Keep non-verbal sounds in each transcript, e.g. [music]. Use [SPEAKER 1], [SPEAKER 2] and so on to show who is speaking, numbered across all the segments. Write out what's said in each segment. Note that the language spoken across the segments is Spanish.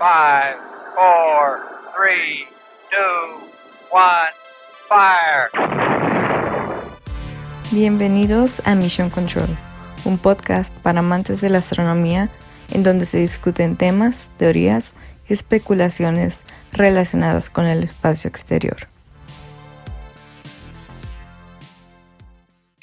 [SPEAKER 1] Five, four, three, two, one, fire.
[SPEAKER 2] Bienvenidos a Mission Control, un podcast para amantes de la astronomía en donde se discuten temas, teorías y especulaciones relacionadas con el espacio exterior.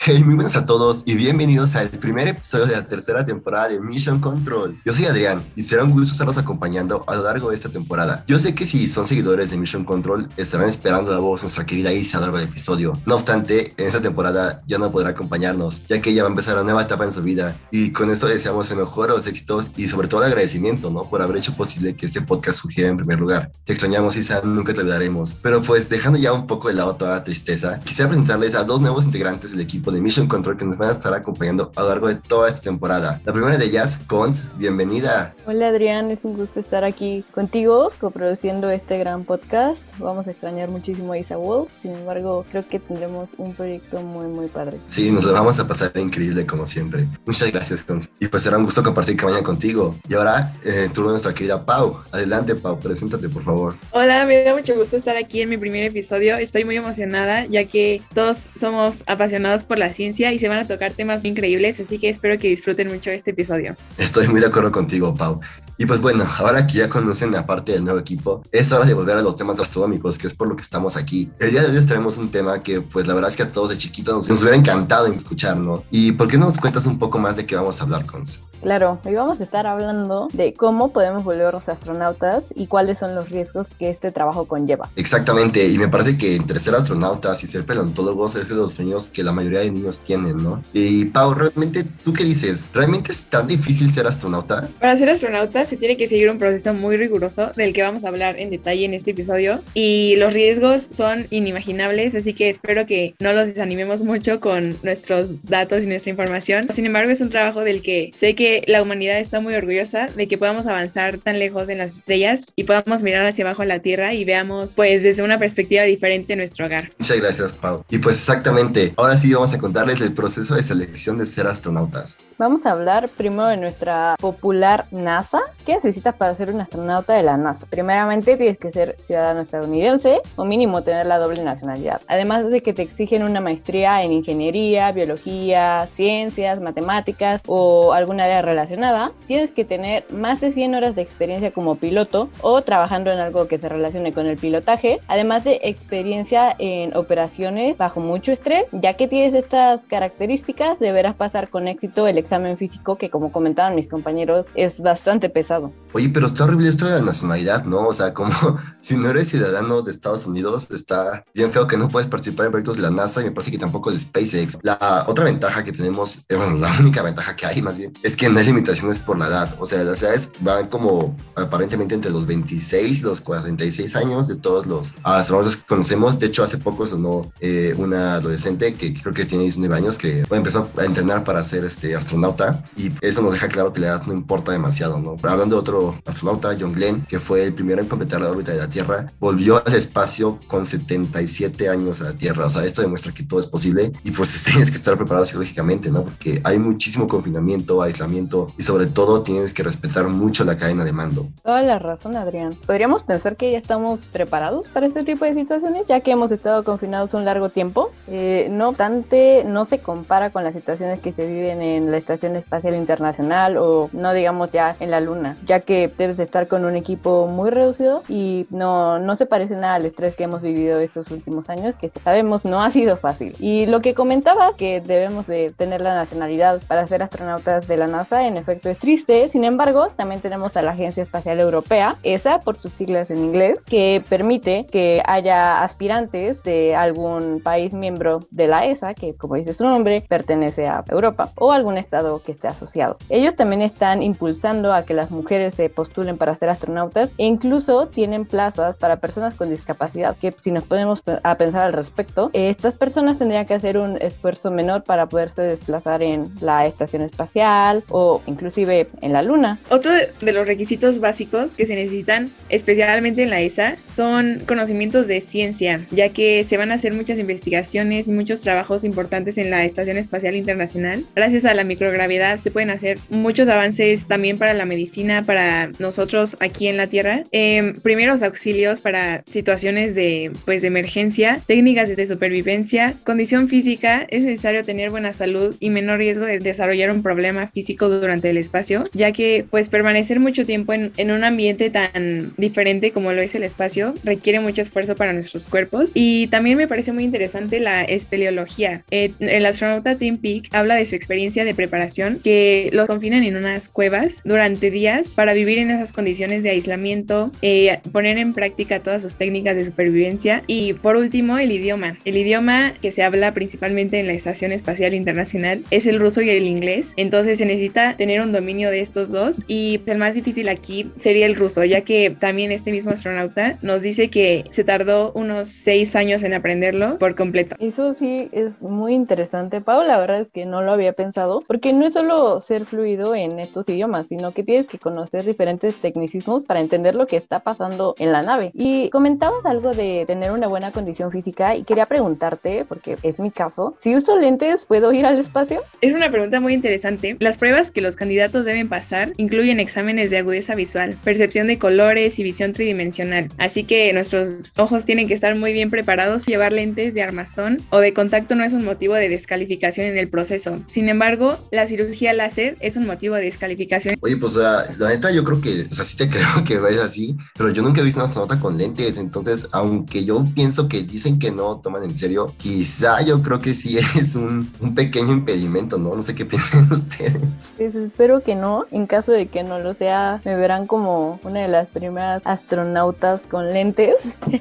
[SPEAKER 3] Hey, muy buenas a todos y bienvenidos al primer episodio de la tercera temporada de Mission Control. Yo soy Adrián y será un gusto estarlos acompañando a lo largo de esta temporada. Yo sé que si son seguidores de Mission Control estarán esperando la voz de nuestra querida Isa a lo largo del episodio. No obstante, en esta temporada ya no podrá acompañarnos, ya que ella va a empezar una nueva etapa en su vida y con eso deseamos el mejor los éxitos y sobre todo el agradecimiento, ¿no? Por haber hecho posible que este podcast surgiera en primer lugar. Te extrañamos Isa, nunca te olvidaremos. Pero pues dejando ya un poco de lado toda la tristeza, quisiera presentarles a dos nuevos integrantes del equipo de Mission Control que nos van a estar acompañando a lo largo de toda esta temporada. La primera de ellas, Cons, bienvenida.
[SPEAKER 2] Hola Adrián, es un gusto estar aquí contigo, coproduciendo este gran podcast. Vamos a extrañar muchísimo a Isa Wolf, sin embargo, creo que tendremos un proyecto muy, muy padre.
[SPEAKER 3] Sí, nos lo vamos a pasar increíble como siempre. Muchas gracias, Cons. Y pues será un gusto compartir campaña contigo. Y ahora, eh, turno de nuestra querida Pau. Adelante, Pau, preséntate, por favor.
[SPEAKER 4] Hola, me da mucho gusto estar aquí en mi primer episodio. Estoy muy emocionada, ya que todos somos apasionados por la ciencia y se van a tocar temas increíbles, así que espero que disfruten mucho este episodio.
[SPEAKER 3] Estoy muy de acuerdo contigo, Pau. Y pues bueno, ahora que ya conocen la parte del nuevo equipo, es hora de volver a los temas astronómicos, que es por lo que estamos aquí. El día de hoy les traemos un tema que pues la verdad es que a todos de chiquitos nos, hubiera encantado escuchar, ¿no? ¿Y por qué no nos cuentas un poco más de qué vamos a hablar, Cons?
[SPEAKER 2] Claro, hoy vamos a estar hablando de cómo podemos volvernos astronautas y cuáles son los riesgos que este trabajo conlleva.
[SPEAKER 3] Exactamente, y me parece que entre ser astronautas y ser paleontólogos es de los sueños que la mayoría de niños tienen, ¿no? Y Pau, realmente, ¿tú qué dices? ¿Realmente es tan difícil ser astronauta?
[SPEAKER 4] Para ser astronauta se tiene que seguir un proceso muy riguroso del que vamos a hablar en detalle en este episodio y los riesgos son inimaginables, así que espero que no los desanimemos mucho con nuestros datos y nuestra información. Sin embargo, es un trabajo del que sé que la humanidad está muy orgullosa de que podamos avanzar tan lejos en las estrellas y podamos mirar hacia abajo la Tierra y veamos pues desde una perspectiva diferente nuestro hogar.
[SPEAKER 3] Muchas gracias, Pau. Y pues exactamente, ahora sí vamos a contarles el proceso de selección de ser astronautas.
[SPEAKER 2] Vamos a hablar primero de nuestra popular NASA. ¿Qué necesitas para ser un astronauta de la NASA? Primeramente tienes que ser ciudadano estadounidense o mínimo tener la doble nacionalidad. Además de que te exigen una maestría en ingeniería, biología, ciencias, matemáticas o alguna área relacionada, tienes que tener más de 100 horas de experiencia como piloto o trabajando en algo que se relacione con el pilotaje, además de experiencia en operaciones bajo mucho estrés, ya que tienes estas características deberás pasar con éxito el examen físico que como comentaban mis compañeros es bastante pesado.
[SPEAKER 3] Oye, pero está horrible esto de la nacionalidad, ¿no? O sea, como [laughs] si no eres ciudadano de Estados Unidos, está bien feo que no puedes participar en proyectos de la NASA y me parece que tampoco de SpaceX. La otra ventaja que tenemos, eh, bueno, la [laughs] única ventaja que hay más bien, es que no hay limitaciones por la edad. O sea, las edades van como aparentemente entre los 26 y los 46 años de todos los astronautas que conocemos. De hecho, hace poco sonó eh, una adolescente que creo que tiene 19 años que empezó a entrenar para ser este astronauta y eso nos deja claro que la edad no importa demasiado, ¿no? Hablando de otro astronauta, John Glenn, que fue el primero en completar la órbita de la Tierra, volvió al espacio con 77 años a la Tierra. O sea, esto demuestra que todo es posible y pues [laughs] tienes que estar preparado psicológicamente, ¿no? Porque hay muchísimo confinamiento, aislamiento y sobre todo tienes que respetar mucho la cadena de mando.
[SPEAKER 2] Toda la razón, Adrián. Podríamos pensar que ya estamos preparados para este tipo de situaciones, ya que hemos estado confinados un largo tiempo. Eh, no obstante, no se compara con las situaciones que se viven en la Estación Espacial Internacional o no digamos ya en la Luna, ya que debes de estar con un equipo muy reducido y no, no se parece nada al estrés que hemos vivido estos últimos años, que sabemos no ha sido fácil. Y lo que comentaba, que debemos de tener la nacionalidad para ser astronautas de la NASA, en efecto es triste, sin embargo, también tenemos a la Agencia Espacial Europea, ESA por sus siglas en inglés, que permite que haya aspirantes de algún país miembro de la ESA, que como dice su nombre, pertenece a Europa, o algún estado que esté asociado. Ellos también están impulsando a que las mujeres se postulen para ser astronautas e incluso tienen plazas para personas con discapacidad, que si nos ponemos a pensar al respecto, estas personas tendrían que hacer un esfuerzo menor para poderse desplazar en la estación espacial o inclusive en la luna.
[SPEAKER 4] Otro de los requisitos básicos que se necesitan, especialmente en la ESA, son conocimientos de ciencia, ya que se van a hacer muchas investigaciones y muchos trabajos importantes en la Estación Espacial Internacional. Gracias a la microgravedad se pueden hacer muchos avances también para la medicina, para nosotros aquí en la Tierra. Em, primeros auxilios para situaciones de, pues, de emergencia, técnicas de supervivencia, condición física, es necesario tener buena salud y menor riesgo de desarrollar un problema físico durante el espacio, ya que pues permanecer mucho tiempo en, en un ambiente tan diferente como lo es el espacio requiere mucho esfuerzo para nuestros cuerpos y también me parece muy interesante la espeleología. Eh, el astronauta Tim Peake habla de su experiencia de preparación que los confinan en unas cuevas durante días para vivir en esas condiciones de aislamiento, eh, poner en práctica todas sus técnicas de supervivencia y por último el idioma. El idioma que se habla principalmente en la Estación Espacial Internacional es el ruso y el inglés, entonces se necesita tener un dominio de estos dos y el más difícil aquí sería el ruso, ya que también este mismo astronauta nos dice que se tardó unos seis años en aprenderlo por completo.
[SPEAKER 2] Eso sí es muy interesante, Pau. La verdad es que no lo había pensado, porque no es solo ser fluido en estos idiomas, sino que tienes que conocer diferentes tecnicismos para entender lo que está pasando en la nave. Y comentabas algo de tener una buena condición física y quería preguntarte, porque es mi caso, si uso lentes, ¿puedo ir al espacio?
[SPEAKER 4] Es una pregunta muy interesante. Las pruebas que los candidatos deben pasar incluyen exámenes de agudeza visual, percepción de colores y visión tridimensional. Así que nuestros ojos tienen que estar muy bien preparados. Llevar lentes de armazón o de contacto no es un motivo de descalificación en el proceso. Sin embargo, la cirugía láser es un motivo de descalificación.
[SPEAKER 3] Oye, pues la neta yo creo que, o sea, sí te [laughs] creo que vayas así, pero yo nunca he visto una astronauta con lentes, entonces, aunque yo pienso que dicen que no toman en serio, quizá yo creo que sí [laughs] es un, un pequeño impedimento, ¿no? No sé qué [laughs] piensan ustedes.
[SPEAKER 2] Pues espero que no. En caso de que no lo sea, me verán como una de las primeras astronautas con lentes.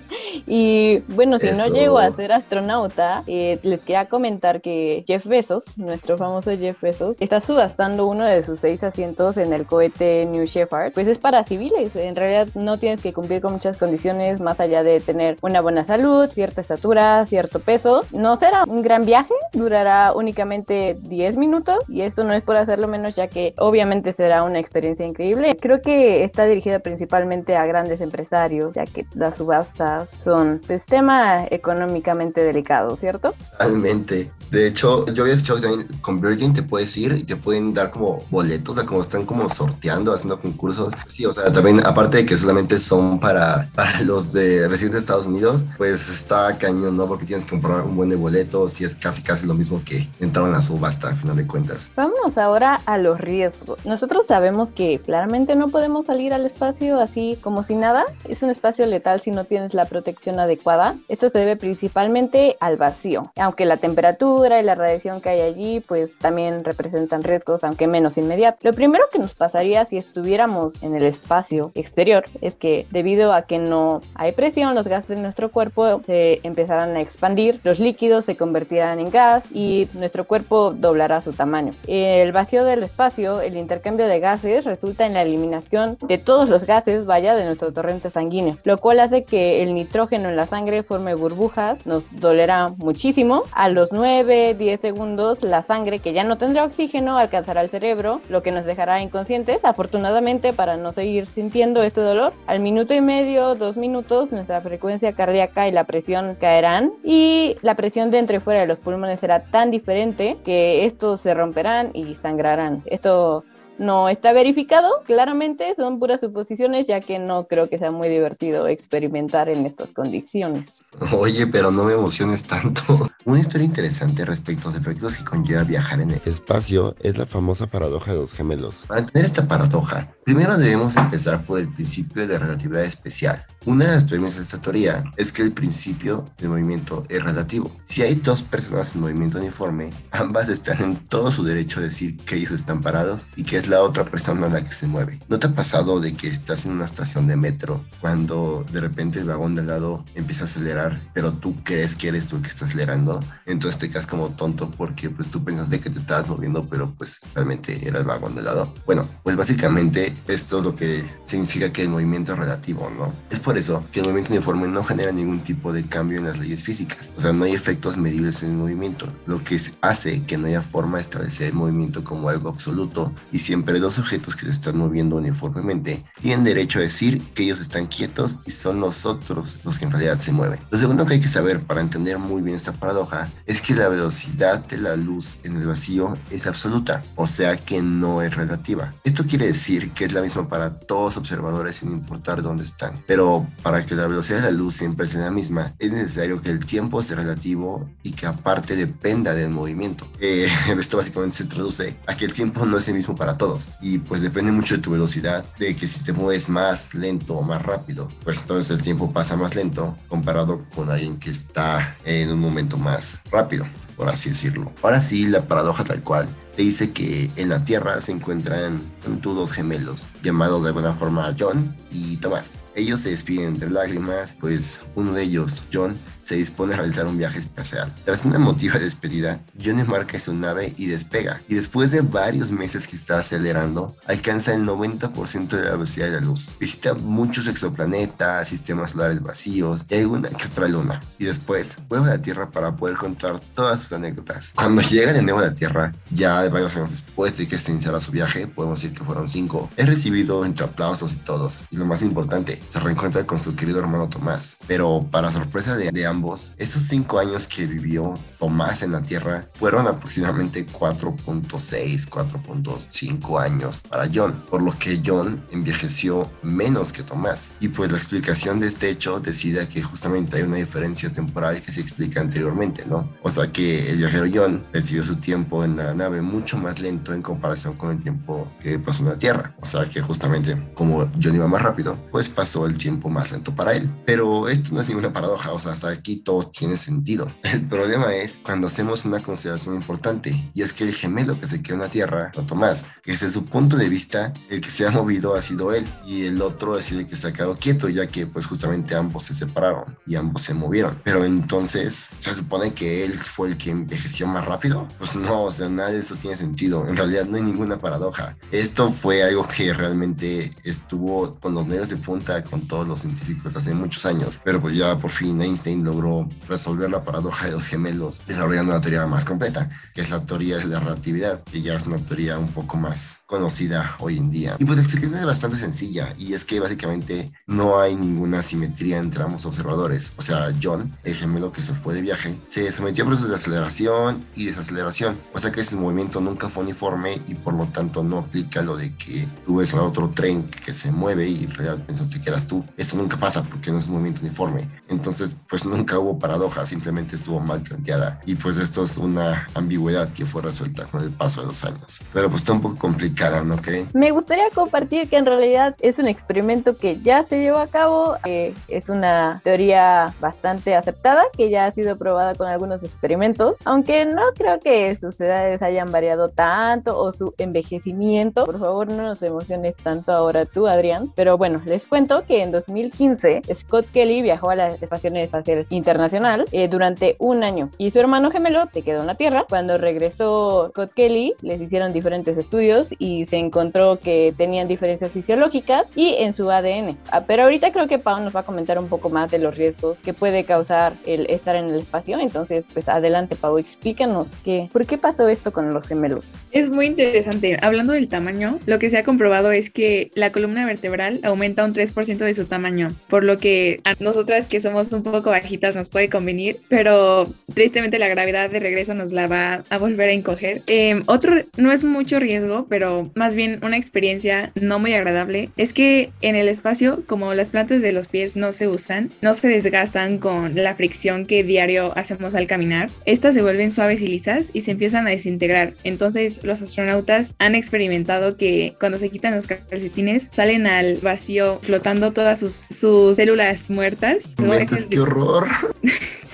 [SPEAKER 2] [laughs] y bueno, si no llego a ser astronauta, eh, les quería comentar que Jeff Bezos, nuestro famoso Jeff Bezos, está subastando uno de sus seis asientos en el cohete New Shepard. Pues es para civiles. En realidad no tienes que cumplir con muchas condiciones más allá de tener una buena salud, cierta estatura, cierto peso. No será un gran viaje, durará únicamente 10 minutos y esto no es por hacerlo menos ya que obviamente será una experiencia increíble. Creo que está dirigida principalmente a grandes empresarios ya que las subastas son pues tema económicamente delicado, ¿cierto?
[SPEAKER 3] Realmente. De hecho, yo había escuchado que también con Virgin te puedes ir y te pueden dar como boletos, o sea, como están como sorteando, haciendo concursos. Sí, o sea, también aparte de que solamente son para, para [laughs] los de residentes de Estados Unidos, pues está cañón, ¿no? Porque tienes que comprar un buen de boletos y es casi casi lo mismo que entrar a una subasta, al final de cuentas.
[SPEAKER 2] Vámonos ahora a los riesgos. Nosotros sabemos que claramente no podemos salir al espacio así como si nada. Es un espacio letal si no tienes la protección adecuada. Esto se debe principalmente al vacío, aunque la temperatura y la radiación que hay allí pues también representan riesgos, aunque menos inmediatos. Lo primero que nos pasaría si estuviéramos en el espacio exterior es que debido a que no hay presión, los gases de nuestro cuerpo se empezarán a expandir, los líquidos se convertirán en gas y nuestro cuerpo doblará su tamaño. El vacío del espacio, el intercambio de gases, resulta en la eliminación de todos los gases, vaya, de nuestro torrente sanguíneo, lo cual hace que el nitrógeno en la sangre forme burbujas, nos dolerá muchísimo. A los 9, 10 segundos, la sangre que ya no tendrá oxígeno alcanzará el cerebro, lo que nos dejará inconscientes. Afortunadamente, para no seguir sintiendo este dolor, al minuto y medio, dos minutos, nuestra frecuencia cardíaca y la presión caerán y la presión de entre y fuera de los pulmones será tan diferente que estos se romperán y sangrarán. Esto no está verificado, claramente son puras suposiciones ya que no creo que sea muy divertido experimentar en estas condiciones.
[SPEAKER 3] Oye, pero no me emociones tanto. [laughs] Una historia interesante respecto a los efectos que conlleva viajar en el
[SPEAKER 5] Espacio es la famosa paradoja de los gemelos.
[SPEAKER 3] Para entender esta paradoja, primero debemos empezar por el principio de relatividad especial. Una de las premisas de esta teoría es que el principio del movimiento es relativo. Si hay dos personas en movimiento uniforme, ambas están en todo su derecho a decir que ellos están parados y que es la otra persona la que se mueve. ¿No te ha pasado de que estás en una estación de metro cuando de repente el vagón de al lado empieza a acelerar, pero tú crees que eres tú el que está acelerando? Entonces te quedas como tonto porque pues tú pensaste que te estabas moviendo, pero pues realmente era el vagón de al lado. Bueno, pues básicamente esto es lo que significa que el movimiento es relativo, ¿no? Es por por eso que el movimiento uniforme no genera ningún tipo de cambio en las leyes físicas. O sea, no hay efectos medibles en el movimiento, lo que hace que no haya forma de establecer el movimiento como algo absoluto y siempre los objetos que se están moviendo uniformemente tienen derecho a decir que ellos están quietos y son nosotros los que en realidad se mueven. Lo segundo que hay que saber para entender muy bien esta paradoja es que la velocidad de la luz en el vacío es absoluta, o sea que no es relativa. Esto quiere decir que es la misma para todos observadores sin importar dónde están. Pero para que la velocidad de la luz siempre sea la misma, es necesario que el tiempo sea relativo y que aparte dependa del movimiento. Eh, [laughs] esto básicamente se traduce a que el tiempo no es el mismo para todos y pues depende mucho de tu velocidad, de que si te mueves más lento o más rápido, pues entonces el tiempo pasa más lento comparado con alguien que está en un momento más rápido, por así decirlo. Ahora sí, la paradoja tal cual te dice que en la Tierra se encuentran dos gemelos llamados de alguna forma John y Tomás. Ellos se despiden entre lágrimas, pues uno de ellos, John, se dispone a realizar un viaje espacial. Tras una emotiva despedida, John embarca su nave y despega. Y después de varios meses que está acelerando, alcanza el 90% de la velocidad de la luz. Visita muchos exoplanetas, sistemas solares vacíos y alguna que otra luna. Y después vuelve a la Tierra para poder contar todas sus anécdotas. Cuando llega de nuevo a la Tierra, ya varios años después de que se iniciara su viaje, podemos decir que fueron cinco, es recibido entre aplausos y todos. Y lo más importante, se reencuentra con su querido hermano Tomás. Pero para sorpresa de, de ambos, esos cinco años que vivió Tomás en la Tierra fueron aproximadamente 4.6, 4.5 años para John, por lo que John envejeció menos que Tomás. Y pues la explicación de este hecho decide que justamente hay una diferencia temporal que se explica anteriormente, ¿no? O sea que el viajero John recibió su tiempo en la nave mucho más lento en comparación con el tiempo que pasó en la Tierra. O sea que justamente como John iba más rápido, pues pasó el tiempo más lento para él. Pero esto no es ninguna paradoja, o sea, hasta aquí todo tiene sentido. [laughs] El problema es cuando hacemos una consideración importante, y es que el gemelo que se quedó en la Tierra, o Tomás, que desde su punto de vista, el que se ha movido ha sido él, y el otro ha sido el que se ha quedado quieto, ya que pues justamente ambos se separaron y ambos se movieron. Pero entonces, ¿se supone que él fue el que envejeció más rápido? Pues no, o sea, nada de eso tiene sentido. En realidad no hay ninguna paradoja. Esto fue algo que realmente estuvo con los nervios de punta con todos los científicos hace muchos años, pero pues ya por fin Einstein logró resolver la paradoja de los gemelos desarrollando una teoría más completa, que es la teoría de la relatividad, que ya es una teoría un poco más conocida hoy en día. Y pues la explicación es bastante sencilla, y es que básicamente no hay ninguna simetría entre ambos observadores. O sea, John, el gemelo que se fue de viaje, se sometió a procesos de aceleración y desaceleración, o sea que ese nunca fue uniforme y por lo tanto no aplica lo de que tú ves a otro tren que se mueve y en realidad pensaste que eras tú. Eso nunca pasa porque no es un movimiento uniforme. Entonces, pues nunca hubo paradoja, simplemente estuvo mal planteada. Y pues esto es una ambigüedad que fue resuelta con el paso de los años. Pero pues está un poco complicada, ¿no creen?
[SPEAKER 2] Me gustaría compartir que en realidad es un experimento que ya se llevó a cabo, que es una teoría bastante aceptada, que ya ha sido probada con algunos experimentos, aunque no creo que sus edades hayan variado tanto o su envejecimiento. Por favor, no nos emociones tanto ahora tú, Adrián. Pero bueno, les cuento que en 2015 Scott Kelly viajó a la Estación Espacial Internacional eh, durante un año y su hermano gemelo se quedó en la Tierra. Cuando regresó Scott Kelly, les hicieron diferentes estudios y se encontró que tenían diferencias fisiológicas y en su ADN. Ah, pero ahorita creo que Pau nos va a comentar un poco más de los riesgos que puede causar el estar en el espacio. Entonces, pues adelante, Pau, explícanos que, por qué pasó esto con los gemelos.
[SPEAKER 4] Es muy interesante. Hablando del tamaño, lo que se ha comprobado es que la columna vertebral aumenta un 3% de su tamaño, por lo que a nosotras que somos un poco bajitas nos puede convenir, pero tristemente la gravedad de regreso nos la va a volver a encoger. Em, otro, no es mucho riesgo, pero más bien una experiencia no muy agradable, es que en el espacio, como las plantas de los pies no se usan, no se desgastan con la fricción que diario hacemos al caminar, estas se vuelven suaves y lisas y se empiezan a desintegrar. Entonces los astronautas han experimentado que cuando se quitan los calcetines salen al vacío flotando todas sus, sus células muertas.
[SPEAKER 3] Mentes, qué horror. [laughs]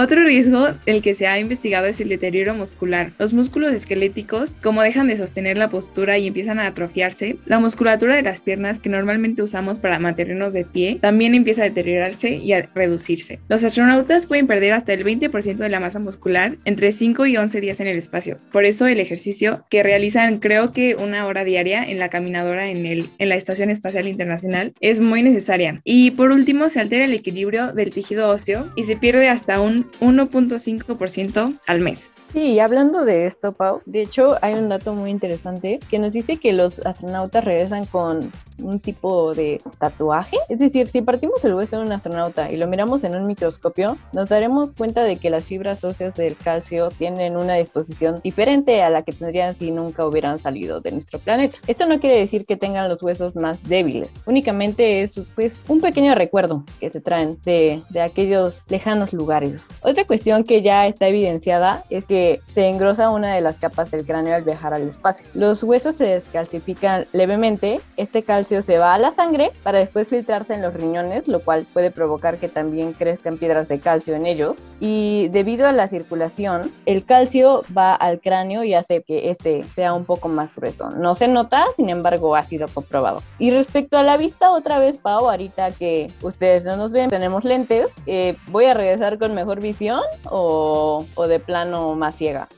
[SPEAKER 4] Otro riesgo, el que se ha investigado, es el deterioro muscular. Los músculos esqueléticos, como dejan de sostener la postura y empiezan a atrofiarse, la musculatura de las piernas que normalmente usamos para mantenernos de pie también empieza a deteriorarse y a reducirse. Los astronautas pueden perder hasta el 20% de la masa muscular entre 5 y 11 días en el espacio. Por eso el ejercicio que realizan creo que una hora diaria en la caminadora en, el, en la Estación Espacial Internacional es muy necesaria. Y por último, se altera el equilibrio del tejido óseo y se pierde hasta un 1.5% al mes.
[SPEAKER 2] Sí, hablando de esto, Pau, de hecho hay un dato muy interesante que nos dice que los astronautas regresan con un tipo de tatuaje. Es decir, si partimos el hueso de un astronauta y lo miramos en un microscopio, nos daremos cuenta de que las fibras óseas del calcio tienen una disposición diferente a la que tendrían si nunca hubieran salido de nuestro planeta. Esto no quiere decir que tengan los huesos más débiles, únicamente es pues un pequeño recuerdo que se traen de, de aquellos lejanos lugares. Otra cuestión que ya está evidenciada es que se engrosa una de las capas del cráneo al viajar al espacio. Los huesos se descalcifican levemente, este calcio se va a la sangre para después filtrarse en los riñones, lo cual puede provocar que también crezcan piedras de calcio en ellos. Y debido a la circulación, el calcio va al cráneo y hace que este sea un poco más grueso. No se nota, sin embargo, ha sido comprobado. Y respecto a la vista, otra vez, Pau, ahorita que ustedes no nos ven, tenemos lentes, eh, ¿voy a regresar con mejor visión o, o de plano más ciega.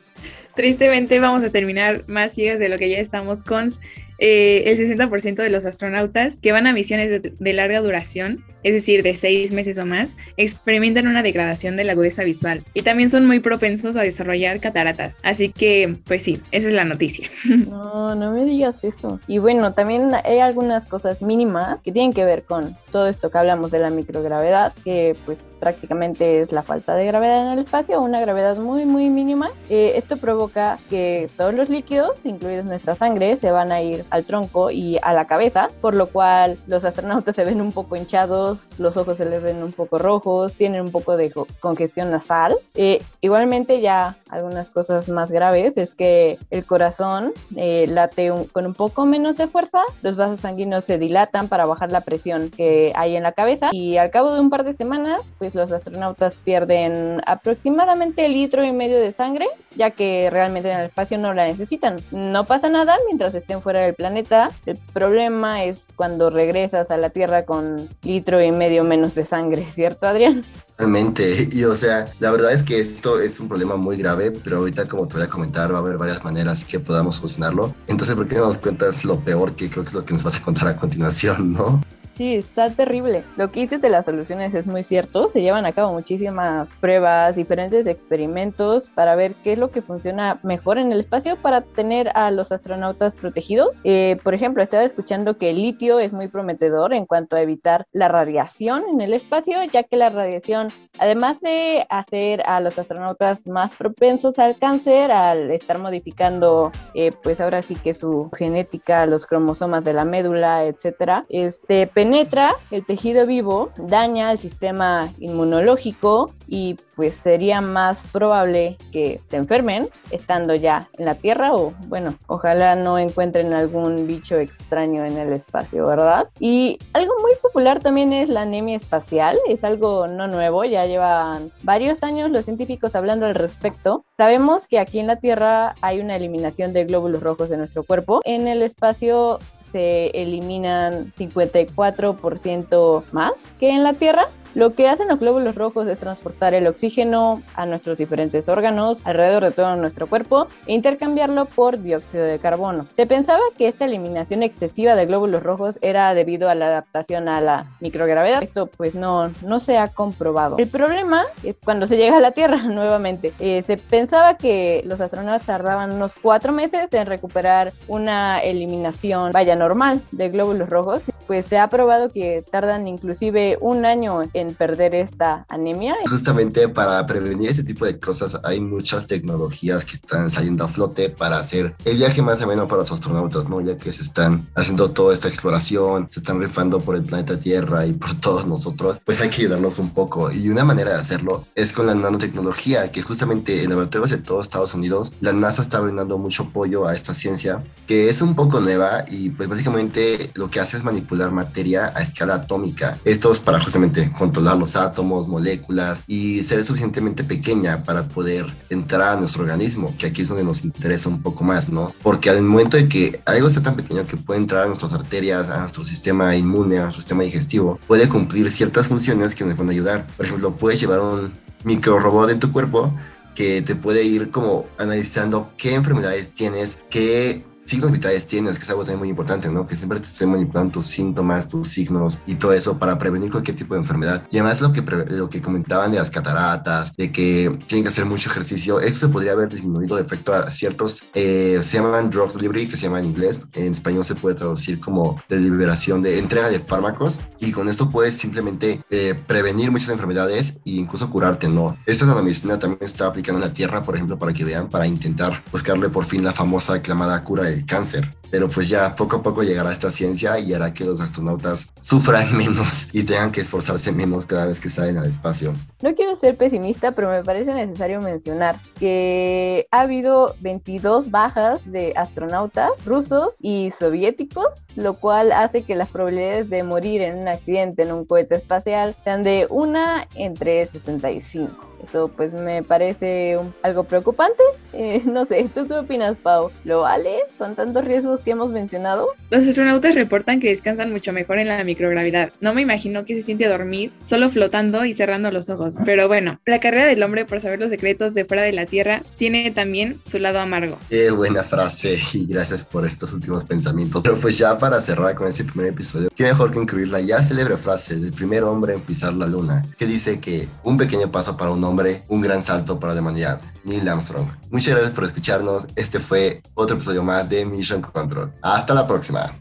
[SPEAKER 4] Tristemente vamos a terminar más ciegas de lo que ya estamos con eh, el 60% de los astronautas que van a misiones de, larga duración, es decir, de seis meses o más, experimentan una degradación de la agudeza visual y también son muy propensos a desarrollar cataratas. Así que, pues sí, esa es la noticia. [laughs]
[SPEAKER 2] No, no me digas eso. Y bueno, también hay algunas cosas mínimas que tienen que ver con todo esto que hablamos de la microgravedad, que pues prácticamente es la falta de gravedad en el espacio, una gravedad muy, muy mínima. Eh, esto provoca que todos los líquidos, incluidos nuestra sangre, se van a ir al tronco y a la cabeza, por lo cual los astronautas se ven un poco hinchados, los ojos se les ven un poco rojos, tienen un poco de congestión nasal. Eh, igualmente ya algunas cosas más graves es que el corazón eh, late con un poco menos de fuerza, los vasos sanguíneos se dilatan para bajar la presión que hay en la cabeza y al cabo de un par de semanas, pues los astronautas pierden aproximadamente el litro y medio de sangre, ya que realmente en el espacio no la necesitan. No pasa nada mientras estén fuera del planeta. El problema es cuando regresas a la Tierra con litro y medio menos de sangre, [laughs] ¿cierto, Adrián?
[SPEAKER 3] Realmente, y o sea, la verdad es que esto es un problema muy grave, pero ahorita como te voy a comentar va a haber varias maneras que podamos solucionarlo. Entonces, ¿por qué no nos cuentas lo peor que creo que es lo que nos vas a contar a continuación, [laughs] no?
[SPEAKER 2] Sí, está terrible. Lo que dices de las soluciones es muy cierto. Se llevan a cabo muchísimas pruebas, diferentes experimentos para ver qué es lo que funciona mejor en el espacio para tener a los astronautas protegidos. Eh, por ejemplo, estaba escuchando que el litio es muy prometedor en cuanto a evitar la radiación en el espacio, ya que la radiación, además de hacer a los astronautas más propensos al cáncer, al estar modificando, eh, pues ahora sí que su genética, los cromosomas de la médula, etcétera, este penetra el tejido vivo, daña el sistema inmunológico y pues sería más probable que se enfermen estando ya en la Tierra o bueno, ojalá no encuentren algún bicho extraño en el espacio, ¿verdad? Y algo muy popular también es la anemia espacial, es algo no nuevo, ya llevan varios años los científicos hablando al respecto. Sabemos que aquí en la Tierra hay una eliminación de glóbulos rojos de nuestro cuerpo. En el espacio se eliminan 54% más que en la Tierra. Lo que hacen los glóbulos rojos es transportar el oxígeno a nuestros diferentes órganos alrededor de todo nuestro cuerpo e intercambiarlo por dióxido de carbono. Se pensaba que esta eliminación excesiva de glóbulos rojos era debido a la adaptación a la microgravedad. Esto pues no, no se ha comprobado. El problema es cuando se llega a la Tierra [laughs] nuevamente. Eh, se pensaba que los astronautas tardaban unos cuatro meses en recuperar una eliminación, vaya, normal de glóbulos rojos. Pues se ha probado que tardan inclusive un año perder esta anemia.
[SPEAKER 3] Justamente para prevenir ese tipo de cosas hay muchas tecnologías que están saliendo a flote para hacer el viaje más ameno para los astronautas, ¿no? Ya que se están haciendo toda esta exploración, se están rifando por el planeta Tierra y por todos nosotros, pues hay que ayudarnos un poco. Y una manera de hacerlo es con la nanotecnología, que justamente en laboratorios de todos Estados Unidos, la NASA está brindando mucho apoyo a esta ciencia, que es un poco nueva y pues básicamente lo que hace es manipular materia a escala atómica. Esto es para justamente controlar los átomos, moléculas y ser suficientemente pequeña para poder entrar a nuestro organismo, que aquí es donde nos interesa un poco más, ¿no? Porque al momento de que algo está tan pequeño que puede entrar a nuestras arterias, a nuestro sistema inmune, a nuestro sistema digestivo, puede cumplir ciertas funciones que nos pueden ayudar. Por ejemplo, puedes llevar un micro robot en tu cuerpo que te puede ir como analizando qué enfermedades tienes, qué signos vitales tienes, que es algo también muy importante, ¿no? Que siempre te estén manipulando tus síntomas, tus signos y todo eso para prevenir cualquier tipo de enfermedad. Y además lo que, lo que comentaban de las cataratas, de que tienen que hacer mucho ejercicio, eso se podría haber disminuido de efecto a ciertos, eh, se llaman drugs delivery, que se llama en inglés, en español se puede traducir como de liberación de entrega de fármacos y con esto puedes simplemente eh, prevenir muchas enfermedades e incluso curarte, ¿no? Esto en la medicina también está aplicando en la Tierra, por ejemplo, para que vean, para intentar buscarle por fin la famosa aclamada cura de cáncer. Pero pues ya poco a poco llegará esta ciencia y hará que los astronautas sufran [laughs] menos y tengan que esforzarse menos cada vez que salen al espacio.
[SPEAKER 2] No quiero ser pesimista, pero me parece necesario mencionar que ha habido 22 bajas de astronautas rusos y soviéticos, lo cual hace que las probabilidades de morir en un accidente en un cohete espacial sean de una entre 65. Esto pues me parece algo preocupante. Eh, [laughs] no sé, ¿tú qué opinas, Pau? ¿Lo vale con tantos riesgos que hemos mencionado?
[SPEAKER 4] Los astronautas reportan que descansan mucho mejor en la microgravidad. No me imagino que se siente dormir solo flotando y cerrando los ojos. Pero bueno, la carrera del hombre por saber los secretos de fuera de la Tierra tiene también su lado amargo.
[SPEAKER 3] Qué buena frase y gracias por estos últimos pensamientos. Pero pues ya para cerrar con este primer episodio, qué mejor que incluir la ya célebre frase del primer hombre en pisar la luna, que dice que un pequeño paso para un hombre hombre, un gran salto para la humanidad, Neil Armstrong. Muchas gracias por escucharnos. Este fue otro episodio más de Mission Control. Hasta la próxima.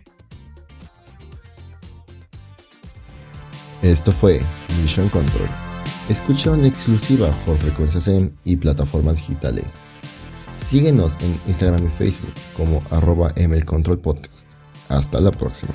[SPEAKER 5] Esto fue Mission Control. Escucha en exclusiva por Frecuencia SEM y plataformas digitales. Síguenos en Instagram y Facebook como arroba Control Podcast. Hasta la próxima.